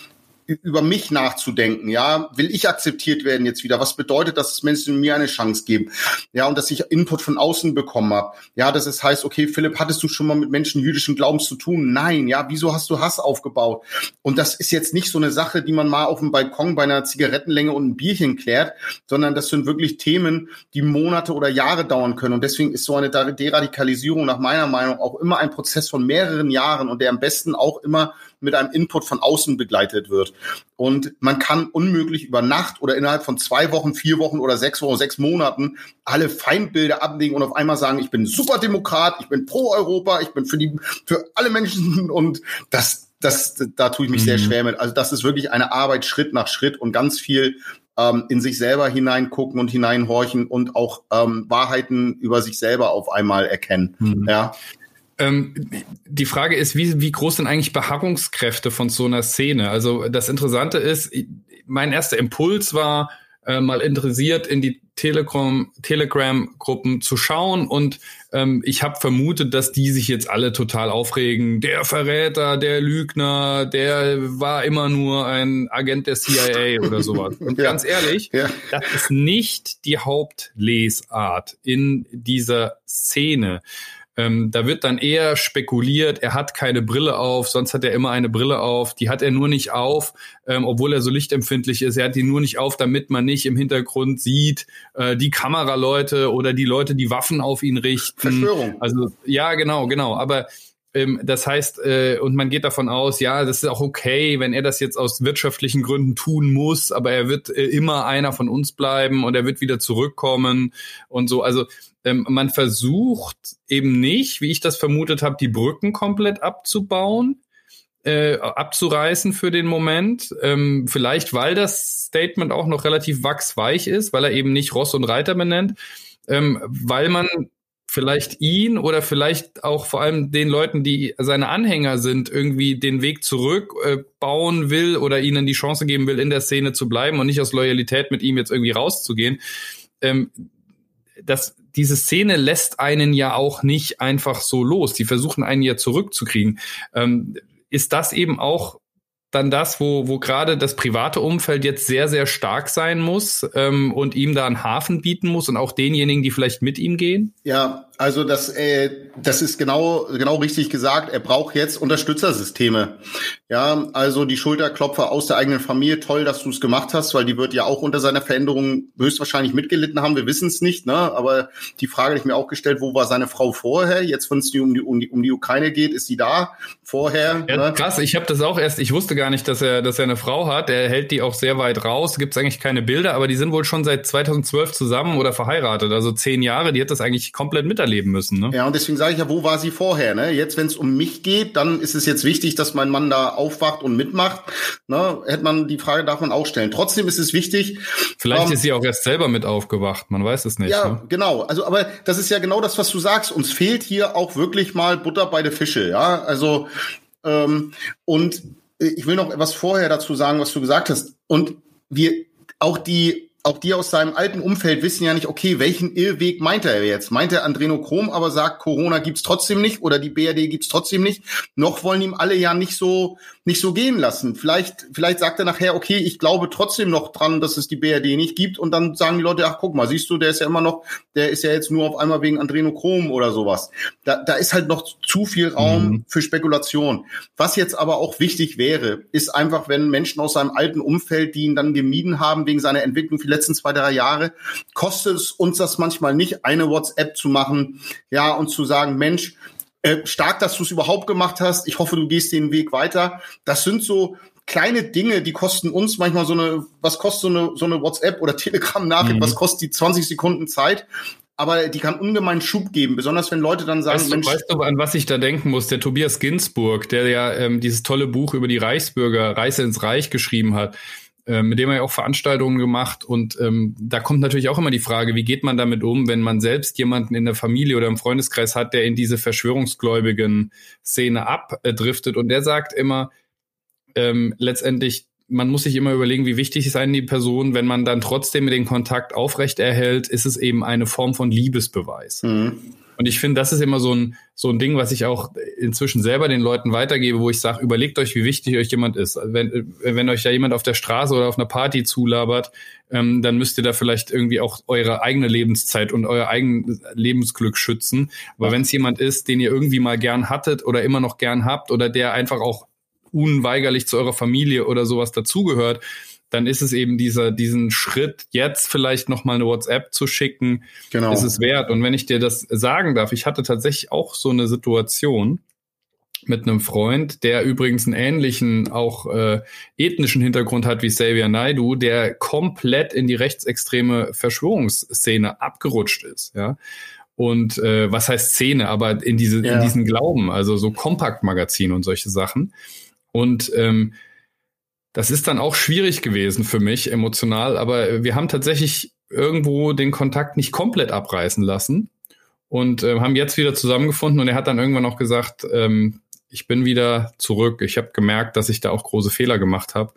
[SPEAKER 3] über mich nachzudenken, ja, will ich akzeptiert werden jetzt wieder? Was bedeutet das, dass Menschen mir eine Chance geben? Ja, und dass ich Input von außen bekommen habe. Ja, dass es heißt, okay, Philipp, hattest du schon mal mit Menschen jüdischen Glaubens zu tun? Nein, ja, wieso hast du Hass aufgebaut? Und das ist jetzt nicht so eine Sache, die man mal auf dem Balkon bei einer Zigarettenlänge und ein Bierchen klärt, sondern das sind wirklich Themen, die Monate oder Jahre dauern können. Und deswegen ist so eine Deradikalisierung nach meiner Meinung auch immer ein Prozess von mehreren Jahren und der am besten auch immer mit einem Input von außen begleitet wird. Und man kann unmöglich über Nacht oder innerhalb von zwei Wochen, vier Wochen oder sechs Wochen, sechs Monaten alle Feindbilder ablegen und auf einmal sagen, ich bin Superdemokrat, ich bin pro Europa, ich bin für die, für alle Menschen [LAUGHS] und das, das, da tue ich mich mhm. sehr schwer mit. Also das ist wirklich eine Arbeit Schritt nach Schritt und ganz viel ähm, in sich selber hineingucken und hineinhorchen und auch ähm, Wahrheiten über sich selber auf einmal erkennen. Mhm. Ja.
[SPEAKER 2] Ähm, die Frage ist, wie, wie groß sind eigentlich Beharrungskräfte von so einer Szene? Also das Interessante ist, mein erster Impuls war, äh, mal interessiert in die Telegram, Telegram-Gruppen zu schauen und ähm, ich habe vermutet, dass die sich jetzt alle total aufregen. Der Verräter, der Lügner, der war immer nur ein Agent der CIA oder sowas. Und [LAUGHS] ja. ganz ehrlich, ja. das ist nicht die Hauptlesart in dieser Szene. Ähm, da wird dann eher spekuliert, er hat keine Brille auf, sonst hat er immer eine Brille auf. Die hat er nur nicht auf, ähm, obwohl er so lichtempfindlich ist. Er hat die nur nicht auf, damit man nicht im Hintergrund sieht, äh, die Kameraleute oder die Leute, die Waffen auf ihn richten.
[SPEAKER 3] Verschwörung.
[SPEAKER 2] Also ja, genau, genau. Aber Ähm, das heißt, äh, und man geht davon aus, ja, das ist auch okay, wenn er das jetzt aus wirtschaftlichen Gründen tun muss, aber er wird äh, immer einer von uns bleiben und er wird wieder zurückkommen und so. Also ähm, man versucht eben nicht, wie ich das vermutet habe, die Brücken komplett abzubauen, äh, abzureißen für den Moment. Ähm, vielleicht, weil das Statement auch noch relativ wachsweich ist, weil er eben nicht Ross und Reiter benennt, ähm, weil man vielleicht ihn oder vielleicht auch vor allem den Leuten, die seine Anhänger sind, irgendwie den Weg zurück äh, will oder ihnen die Chance geben will, in der Szene zu bleiben und nicht aus Loyalität mit ihm jetzt irgendwie rauszugehen. Ähm, das, diese Szene lässt einen ja auch nicht einfach so los. Die versuchen einen ja zurückzukriegen. Ähm, ist das eben auch dann das, wo, wo gerade das private Umfeld jetzt sehr, sehr stark sein muss ähm, und ihm da einen Hafen bieten muss und auch denjenigen, die vielleicht mit ihm gehen?
[SPEAKER 3] Ja, also das, äh, das ist genau, genau richtig gesagt. Er braucht jetzt Unterstützersysteme. Ja, also die Schulterklopfer aus der eigenen Familie. Toll, dass du es gemacht hast, weil die wird ja auch unter seiner Veränderung höchstwahrscheinlich mitgelitten haben. Wir wissen es nicht, ne? Aber die Frage, die ich mir auch gestellt, wo war seine Frau vorher? Jetzt, wenn es um die, um die um die Ukraine geht, ist sie da vorher?
[SPEAKER 2] Ja, ne? Krass, ich habe das auch erst. Ich wusste gar nicht, dass er, dass er eine Frau hat. Er hält die auch sehr weit raus. Gibt es eigentlich keine Bilder, aber die sind wohl schon seit 2012 zusammen oder verheiratet. Also zehn Jahre. Die hat das eigentlich komplett miterlebt erleben müssen. Ne?
[SPEAKER 3] Ja, und deswegen sage ich ja, wo war sie vorher? Ne? Jetzt, wenn es um mich geht, dann ist es jetzt wichtig, dass mein Mann da aufwacht und mitmacht. Ne? Hätte man die Frage darf man auch stellen. Trotzdem ist es wichtig.
[SPEAKER 2] Vielleicht ähm, ist sie auch erst selber mit aufgewacht. Man weiß es nicht.
[SPEAKER 3] Ja, ne? genau. Also, aber das ist ja genau das, was du sagst. Uns fehlt hier auch wirklich mal Butter bei den Fische. Ja, also ähm, und ich will noch etwas vorher dazu sagen, was du gesagt hast. Und wir auch die auch die aus seinem alten Umfeld wissen ja nicht, okay, welchen Irrweg meint er jetzt? Meint er Andrenochrom, aber sagt, Corona gibt's trotzdem nicht oder die BRD gibt's trotzdem nicht? Noch wollen ihm alle ja nicht so nicht so gehen lassen. Vielleicht vielleicht sagt er nachher, okay, ich glaube trotzdem noch dran, dass es die BRD nicht gibt und dann sagen die Leute, ach guck mal, siehst du, der ist ja immer noch, der ist ja jetzt nur auf einmal wegen Andrenochrom oder sowas. Da, da ist halt noch zu viel Raum mhm. für Spekulation. Was jetzt aber auch wichtig wäre, ist einfach, wenn Menschen aus seinem alten Umfeld, die ihn dann gemieden haben wegen seiner Entwicklung letzten zwei, drei Jahre, kostet es uns das manchmal nicht, eine WhatsApp zu machen, ja, und zu sagen, Mensch, äh, stark, dass du es überhaupt gemacht hast. Ich hoffe, du gehst den Weg weiter. Das sind so kleine Dinge, die kosten uns manchmal so eine, was kostet so eine, so eine WhatsApp oder [LAUGHS] Telegram-Nachricht, mhm. was kostet die 20 Sekunden Zeit? aber die kann ungemein Schub geben, besonders wenn Leute dann sagen,
[SPEAKER 2] weißt du, Mensch, weißt du, an was ich da denken muss? Der Tobias Ginsburg, der ja ähm, dieses tolle Buch über die Reichsbürger, Reise ins Reich geschrieben hat, äh, mit dem er ja auch Veranstaltungen gemacht und ähm, da kommt natürlich auch immer die Frage, wie geht man damit um, wenn man selbst jemanden in der Familie oder im Freundeskreis hat, der in diese verschwörungsgläubigen Szene abdriftet und der sagt immer ähm, letztendlich, man muss sich immer überlegen, wie wichtig ist einem die Person, wenn man dann trotzdem den Kontakt aufrecht erhält, ist es eben eine Form von Liebesbeweis. Mhm. Und ich finde, das ist immer so ein, so ein Ding, was ich auch inzwischen selber den Leuten weitergebe, wo ich sage, überlegt euch, wie wichtig euch jemand ist. Wenn, wenn euch ja jemand auf der Straße oder auf einer Party zulabert, ähm, dann müsst ihr da vielleicht irgendwie auch eure eigene Lebenszeit und euer eigenes Lebensglück schützen. Aber wenn es jemand ist, den ihr irgendwie mal gern hattet oder immer noch gern habt oder der einfach auch unweigerlich zu eurer Familie oder sowas dazugehört, dann ist es eben dieser, diesen Schritt, jetzt vielleicht nochmal eine WhatsApp zu schicken, genau. ist es wert. Und wenn ich dir das sagen darf, ich hatte tatsächlich auch so eine Situation mit einem Freund, der übrigens einen ähnlichen, auch äh, ethnischen Hintergrund hat wie Xavier Naidu, der komplett in die rechtsextreme Verschwörungsszene abgerutscht ist, ja. Und äh, was heißt Szene, aber in diese, ja. in diesen Glauben, also so Kompaktmagazin und solche Sachen. Und ähm, das ist dann auch schwierig gewesen für mich emotional, aber wir haben tatsächlich irgendwo den Kontakt nicht komplett abreißen lassen und äh, haben jetzt wieder zusammengefunden und er hat dann irgendwann auch gesagt, ähm, ich bin wieder zurück. Ich habe gemerkt, dass ich da auch große Fehler gemacht habe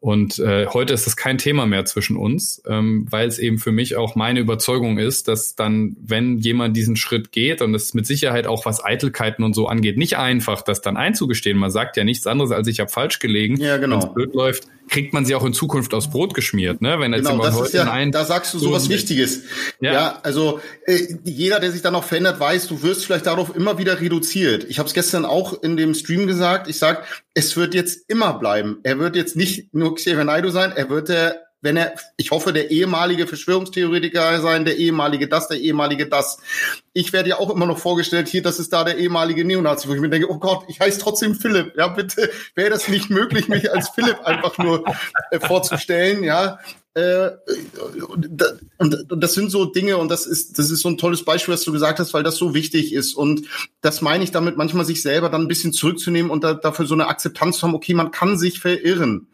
[SPEAKER 2] und äh, heute ist das kein Thema mehr zwischen uns, ähm, weil es eben für mich auch meine Überzeugung ist, dass dann, wenn jemand diesen Schritt geht und es mit Sicherheit auch was Eitelkeiten und so angeht, nicht einfach, das dann einzugestehen. Man sagt ja nichts anderes, als ich habe falsch gelegen. Ja, genau. Wenn es blöd läuft, kriegt man sie auch in Zukunft aus Brot geschmiert, ne?
[SPEAKER 3] Wenn jetzt genau, das ist ja, ein, da sagst du sowas so Wichtiges. Ja, ja also äh, jeder, der sich dann noch verändert, weiß, du wirst vielleicht darauf immer wieder reduziert. Ich habe es gestern auch in dem Stream gesagt. Ich sag, es wird jetzt immer bleiben. Er wird jetzt nicht nur Xavier Naidoo sein, er wird der wenn er, ich hoffe, der ehemalige Verschwörungstheoretiker sein, der ehemalige das, der ehemalige das. Ich werde ja auch immer noch vorgestellt, hier, das ist da der ehemalige Neonazi, wo ich mir denke, oh Gott, ich heiße trotzdem Philipp. Ja, bitte, wäre das nicht möglich, mich als Philipp einfach nur äh, vorzustellen, ja. Äh, und, und das sind so Dinge und das ist das ist so ein tolles Beispiel, was du gesagt hast, weil das so wichtig ist und das meine ich damit manchmal sich selber dann ein bisschen zurückzunehmen und da, dafür so eine Akzeptanz zu haben. Okay, man kann sich verirren.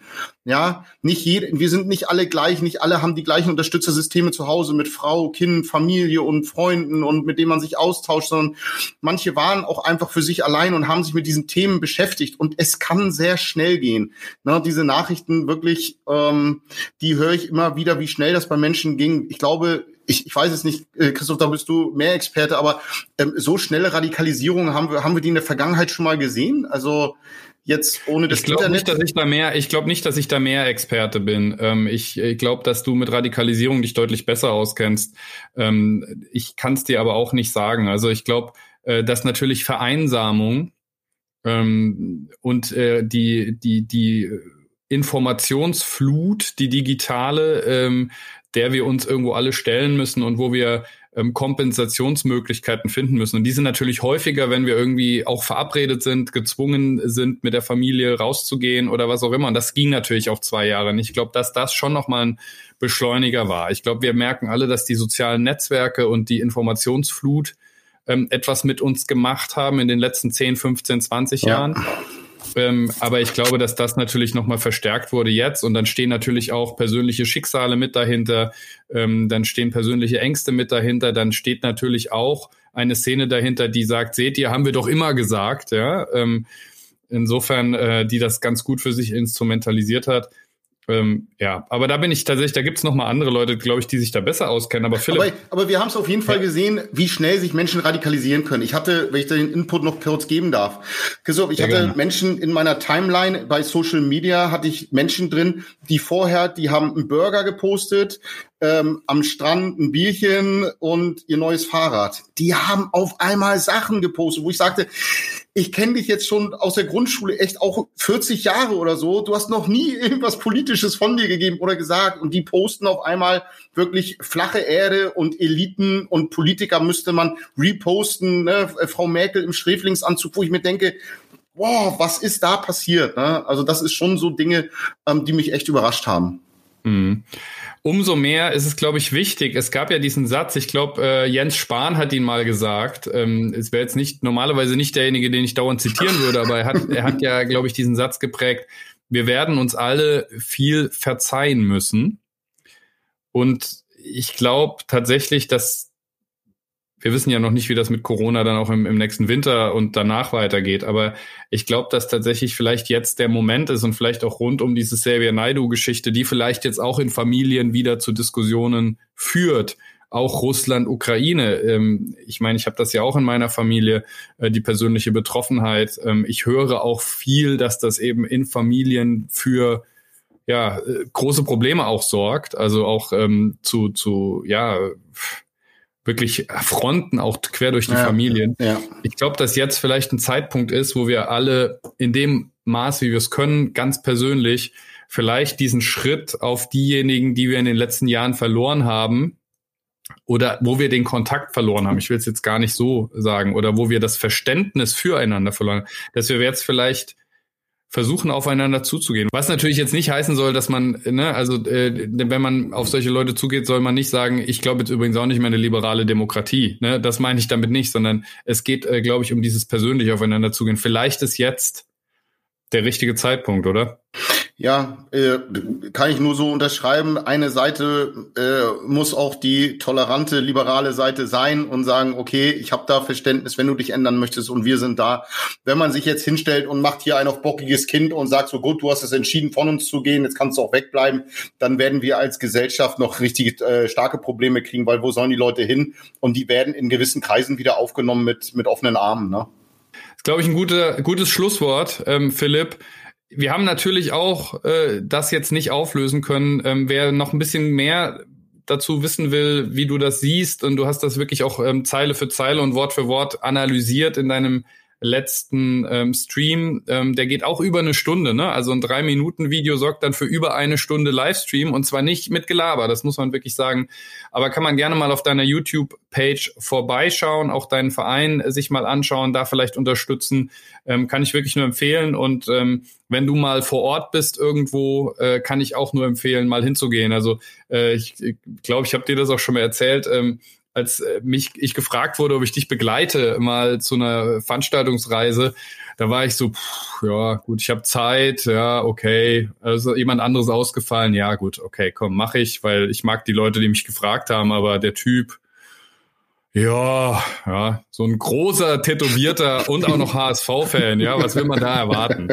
[SPEAKER 3] Ja, nicht jede, wir sind nicht alle gleich, nicht alle haben die gleichen Unterstützersysteme zu Hause mit Frau, Kind, Familie und Freunden und mit denen man sich austauscht, sondern manche waren auch einfach für sich allein und haben sich mit diesen Themen beschäftigt und es kann sehr schnell gehen. Na, diese Nachrichten wirklich, ähm, die höre ich immer wieder, wie schnell das bei Menschen ging. Ich glaube, ich, ich weiß es nicht, äh, Christoph, da bist du mehr Experte, aber ähm, so schnelle Radikalisierung haben wir, haben wir die in der Vergangenheit schon mal gesehen? Also jetzt ohne das
[SPEAKER 2] ich glaub Internet? Nicht, dass ich da mehr, ich glaube nicht, dass ich da mehr Experte bin. Ähm, ich ich glaube, dass du mit Radikalisierung dich deutlich besser auskennst. Ähm, ich kann es dir aber auch nicht sagen. Also ich glaube, äh, dass natürlich Vereinsamung ähm, und äh, die, die, die Informationsflut, die digitale, ähm, der wir uns irgendwo alle stellen müssen und wo wir ähm, Kompensationsmöglichkeiten finden müssen. Und die sind natürlich häufiger, wenn wir irgendwie auch verabredet sind, gezwungen sind, mit der Familie rauszugehen oder was auch immer. Und das ging natürlich auch zwei Jahre nicht. Ich glaube, dass das schon nochmal ein Beschleuniger war. Ich glaube, wir merken alle, dass die sozialen Netzwerke und die Informationsflut ähm, etwas mit uns gemacht haben in den letzten 10, 15, 20 ja. Jahren. Ähm, aber ich glaube, dass das natürlich nochmal verstärkt wurde jetzt und dann stehen natürlich auch persönliche Schicksale mit dahinter, ähm, dann stehen persönliche Ängste mit dahinter, dann steht natürlich auch eine Szene dahinter, die sagt, seht ihr, haben wir doch immer gesagt, ja. Ähm, insofern, äh, die das ganz gut für sich instrumentalisiert hat. Ähm, ja, aber da bin ich tatsächlich, da gibt's noch mal andere Leute, glaube ich, die sich da besser auskennen. Aber Philipp.
[SPEAKER 3] Aber, aber wir haben es auf jeden Fall ja. gesehen, wie schnell sich Menschen radikalisieren können. Ich hatte, wenn ich den Input noch kurz geben darf, Christoph, ich Sehr hatte gerne. Menschen in meiner Timeline bei Social Media, hatte ich Menschen drin, die vorher, die haben einen Burger gepostet, ähm, am Strand ein Bierchen und ihr neues Fahrrad. Die haben auf einmal Sachen gepostet, wo ich sagte, ich kenne dich jetzt schon aus der Grundschule echt auch 40 Jahre oder so. Du hast noch nie [LAUGHS] irgendwas Politisches von dir gegeben oder gesagt. Und die posten auf einmal wirklich flache Erde und Eliten und Politiker müsste man reposten. Ne? Frau Merkel im Schräflingsanzug, wo ich mir denke, wow, was ist da passiert? Ne? Also das ist schon so Dinge, ähm, die mich echt überrascht haben.
[SPEAKER 2] Mhm umso mehr ist es, glaube ich, wichtig. Es gab ja diesen Satz, ich glaube, äh, Jens Spahn hat ihn mal gesagt. Ähm, es wäre jetzt nicht normalerweise nicht derjenige, den ich dauernd zitieren würde, aber er hat, er hat ja, glaube ich, diesen Satz geprägt. Wir werden uns alle viel verzeihen müssen. Und ich glaube tatsächlich, dass wir wissen ja noch nicht, wie das mit Corona dann auch im, im nächsten Winter und danach weitergeht. Aber ich glaube, dass tatsächlich vielleicht jetzt der Moment ist und vielleicht auch rund um diese Xavier Naidu-Geschichte, die vielleicht jetzt auch in Familien wieder zu Diskussionen führt. Auch Russland, Ukraine. Ähm, ich meine, ich habe das ja auch in meiner Familie, äh, die persönliche Betroffenheit. Ähm, ich höre auch viel, dass das eben in Familien für ja, äh, große Probleme auch sorgt. Also auch ähm, zu, zu, ja, wirklich Fronten auch quer durch die ja, Familien. Ja. Ich glaube, dass jetzt vielleicht ein Zeitpunkt ist, wo wir alle in dem Maß, wie wir es können, ganz persönlich vielleicht diesen Schritt auf diejenigen, die wir in den letzten Jahren verloren haben, oder wo wir den Kontakt verloren haben. Ich will es jetzt gar nicht so sagen, oder wo wir das Verständnis füreinander verloren haben, dass wir jetzt vielleicht versuchen aufeinander zuzugehen. Was natürlich jetzt nicht heißen soll, dass man, ne, also äh, wenn man auf solche Leute zugeht, soll man nicht sagen, ich glaube jetzt übrigens auch nicht mehr eine liberale Demokratie. Ne? Das meine ich damit nicht, sondern es geht, äh, glaube ich, um dieses persönlich aufeinander zugehen. Vielleicht ist jetzt der richtige Zeitpunkt, oder?
[SPEAKER 3] Ja, äh, kann ich nur so unterschreiben. Eine Seite äh, muss auch die tolerante, liberale Seite sein und sagen, okay, ich habe da Verständnis, wenn du dich ändern möchtest und wir sind da. Wenn man sich jetzt hinstellt und macht hier ein auf bockiges Kind und sagt so, gut, du hast es entschieden, von uns zu gehen, jetzt kannst du auch wegbleiben, dann werden wir als Gesellschaft noch richtig äh, starke Probleme kriegen, weil wo sollen die Leute hin? Und die werden in gewissen Kreisen wieder aufgenommen mit, mit offenen Armen. Ne?
[SPEAKER 2] Das ist, glaube ich, ein guter, gutes Schlusswort, ähm, Philipp. Wir haben natürlich auch äh, das jetzt nicht auflösen können. Ähm, wer noch ein bisschen mehr dazu wissen will, wie du das siehst, und du hast das wirklich auch ähm, Zeile für Zeile und Wort für Wort analysiert in deinem letzten ähm, Stream, ähm, der geht auch über eine Stunde, ne? Also ein drei Minuten Video sorgt dann für über eine Stunde Livestream und zwar nicht mit Gelaber, das muss man wirklich sagen. Aber kann man gerne mal auf deiner YouTube-Page vorbeischauen, auch deinen Verein sich mal anschauen, da vielleicht unterstützen, ähm, kann ich wirklich nur empfehlen. Und ähm, wenn du mal vor Ort bist irgendwo, äh, kann ich auch nur empfehlen, mal hinzugehen. Also äh, ich glaube, ich, glaub, ich habe dir das auch schon mal erzählt. Ähm, als äh, mich ich gefragt wurde, ob ich dich begleite mal zu einer Veranstaltungsreise, da war ich so, pff, ja gut, ich habe Zeit, ja okay, also jemand anderes ausgefallen, ja gut, okay, komm, mache ich, weil ich mag die Leute, die mich gefragt haben, aber der Typ, ja, ja, so ein großer, tätowierter und auch noch HSV-Fan, ja, was will man da erwarten?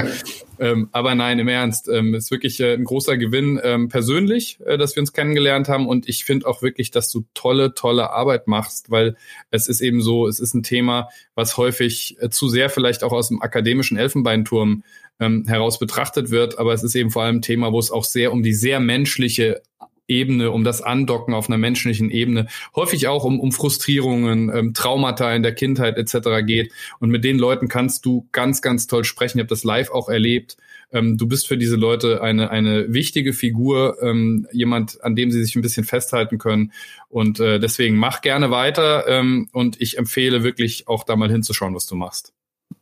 [SPEAKER 2] Ähm, aber nein, im Ernst, ähm, ist wirklich äh, ein großer Gewinn ähm, persönlich, äh, dass wir uns kennengelernt haben und ich finde auch wirklich, dass du tolle, tolle Arbeit machst, weil es ist eben so, es ist ein Thema, was häufig äh, zu sehr vielleicht auch aus dem akademischen Elfenbeinturm ähm, heraus betrachtet wird, aber es ist eben vor allem ein Thema, wo es auch sehr um die sehr menschliche Ebene, um das Andocken auf einer menschlichen Ebene, häufig auch um, um Frustrierungen, ähm, Traumata in der Kindheit etc. geht. Und mit den Leuten kannst du ganz, ganz toll sprechen. Ich habe das live auch erlebt. Ähm, du bist für diese Leute eine, eine wichtige Figur, ähm, jemand, an dem sie sich ein bisschen festhalten können. Und äh, deswegen mach gerne weiter ähm, und ich empfehle wirklich auch da mal hinzuschauen, was du machst.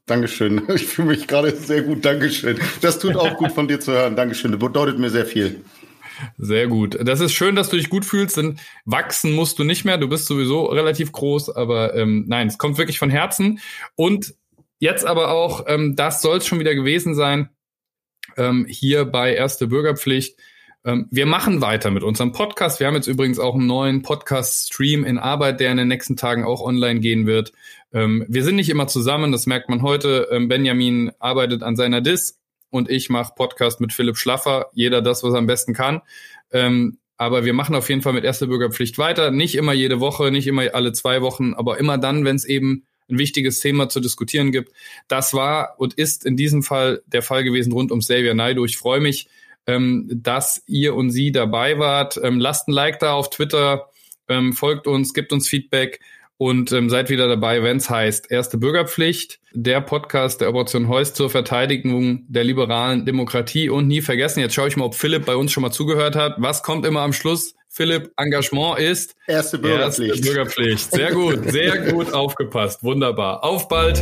[SPEAKER 3] Dankeschön. Ich fühle mich gerade sehr gut. Dankeschön. Das tut auch gut von dir zu hören. Dankeschön. Das bedeutet mir sehr viel.
[SPEAKER 2] Sehr gut. Das ist schön, dass du dich gut fühlst, denn wachsen musst du nicht mehr. Du bist sowieso relativ groß, aber ähm, nein, es kommt wirklich von Herzen. Und jetzt aber auch, ähm, das soll es schon wieder gewesen sein, ähm, hier bei Erste Bürgerpflicht. Ähm, wir machen weiter mit unserem Podcast. Wir haben jetzt übrigens auch einen neuen Podcast-Stream in Arbeit, der in den nächsten Tagen auch online gehen wird. Ähm, wir sind nicht immer zusammen, das merkt man heute. Ähm, Benjamin arbeitet an seiner Dis und ich mache Podcast mit Philipp Schlaffer. Jeder das, was er am besten kann. Ähm, aber wir machen auf jeden Fall mit erster Bürgerpflicht weiter. Nicht immer jede Woche, nicht immer alle zwei Wochen, aber immer dann, wenn es eben ein wichtiges Thema zu diskutieren gibt. Das war und ist in diesem Fall der Fall gewesen rund um Xavier Naido. Ich freue mich, ähm, dass ihr und sie dabei wart. Ähm, lasst ein Like da auf Twitter, ähm, folgt uns, gibt uns Feedback und ähm, seid wieder dabei, wenn es heißt Erste Bürgerpflicht, der Podcast der Operation Heuss zur Verteidigung der liberalen Demokratie. Und nie vergessen, jetzt schaue ich mal, ob Philipp bei uns schon mal zugehört hat. Was kommt immer am Schluss? Philipp, Engagement ist
[SPEAKER 3] Erste Bürgerpflicht.
[SPEAKER 2] Erste Bürgerpflicht. Sehr gut, sehr gut aufgepasst. Wunderbar. Auf bald.